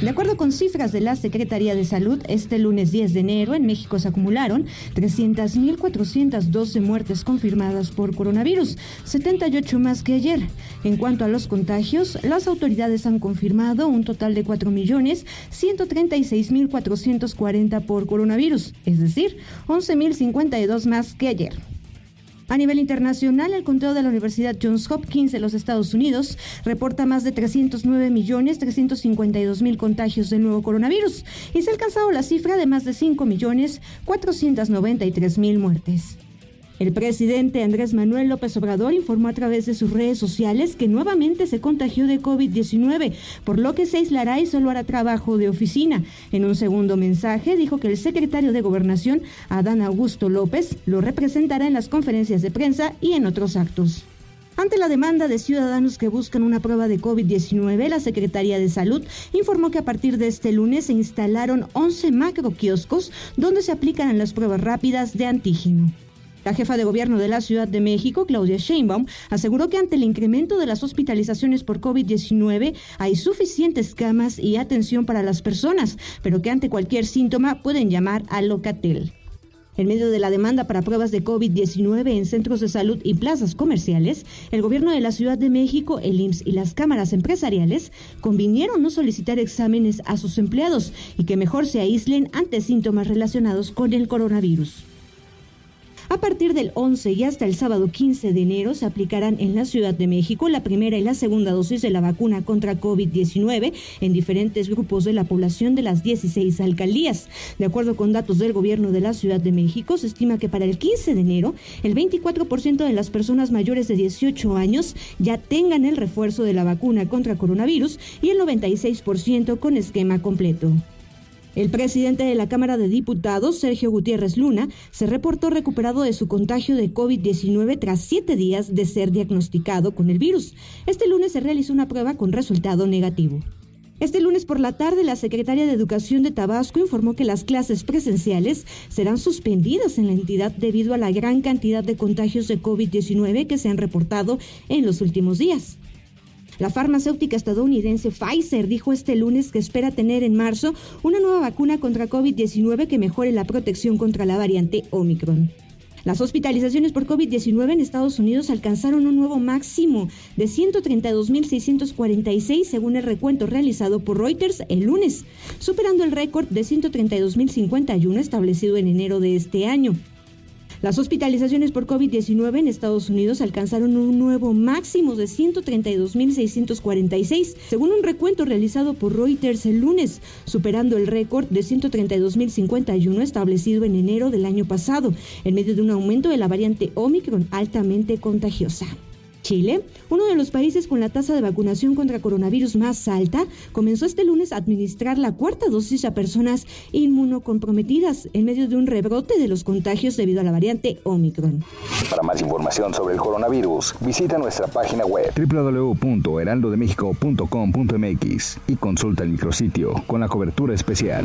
De acuerdo con cifras de la Secretaría de Salud, este lunes 10 de enero en México se acumularon 300.412 muertes confirmadas por coronavirus, 78 más que ayer. En cuanto a los contagios, las autoridades han confirmado un total de 4.136.440 por coronavirus, es decir, 11.052 más que ayer. A nivel internacional, el conteo de la Universidad Johns Hopkins de los Estados Unidos reporta más de 309 millones 352 mil contagios del nuevo coronavirus y se ha alcanzado la cifra de más de 5 millones 493 mil muertes. El presidente Andrés Manuel López Obrador informó a través de sus redes sociales que nuevamente se contagió de COVID-19, por lo que se aislará y solo hará trabajo de oficina. En un segundo mensaje dijo que el secretario de Gobernación, Adán Augusto López, lo representará en las conferencias de prensa y en otros actos. Ante la demanda de ciudadanos que buscan una prueba de COVID-19, la Secretaría de Salud informó que a partir de este lunes se instalaron 11 macroquioscos donde se aplican las pruebas rápidas de antígeno. La jefa de gobierno de la Ciudad de México, Claudia Sheinbaum, aseguró que ante el incremento de las hospitalizaciones por COVID-19 hay suficientes camas y atención para las personas, pero que ante cualquier síntoma pueden llamar al Locatel. En medio de la demanda para pruebas de COVID-19 en centros de salud y plazas comerciales, el gobierno de la Ciudad de México, el IMSS y las cámaras empresariales convinieron no solicitar exámenes a sus empleados y que mejor se aíslen ante síntomas relacionados con el coronavirus. A partir del 11 y hasta el sábado 15 de enero se aplicarán en la Ciudad de México la primera y la segunda dosis de la vacuna contra COVID-19 en diferentes grupos de la población de las 16 alcaldías. De acuerdo con datos del gobierno de la Ciudad de México, se estima que para el 15 de enero el 24% de las personas mayores de 18 años ya tengan el refuerzo de la vacuna contra coronavirus y el 96% con esquema completo. El presidente de la Cámara de Diputados, Sergio Gutiérrez Luna, se reportó recuperado de su contagio de COVID-19 tras siete días de ser diagnosticado con el virus. Este lunes se realizó una prueba con resultado negativo. Este lunes por la tarde, la secretaria de Educación de Tabasco informó que las clases presenciales serán suspendidas en la entidad debido a la gran cantidad de contagios de COVID-19 que se han reportado en los últimos días. La farmacéutica estadounidense Pfizer dijo este lunes que espera tener en marzo una nueva vacuna contra COVID-19 que mejore la protección contra la variante Omicron. Las hospitalizaciones por COVID-19 en Estados Unidos alcanzaron un nuevo máximo de 132.646 según el recuento realizado por Reuters el lunes, superando el récord de 132.051 establecido en enero de este año. Las hospitalizaciones por COVID-19 en Estados Unidos alcanzaron un nuevo máximo de 132.646, según un recuento realizado por Reuters el lunes, superando el récord de 132.051 establecido en enero del año pasado, en medio de un aumento de la variante Omicron altamente contagiosa. Chile, uno de los países con la tasa de vacunación contra coronavirus más alta, comenzó este lunes a administrar la cuarta dosis a personas inmunocomprometidas en medio de un rebrote de los contagios debido a la variante Omicron. Para más información sobre el coronavirus, visita nuestra página web www.heraldodemexico.com.mx y consulta el micrositio con la cobertura especial.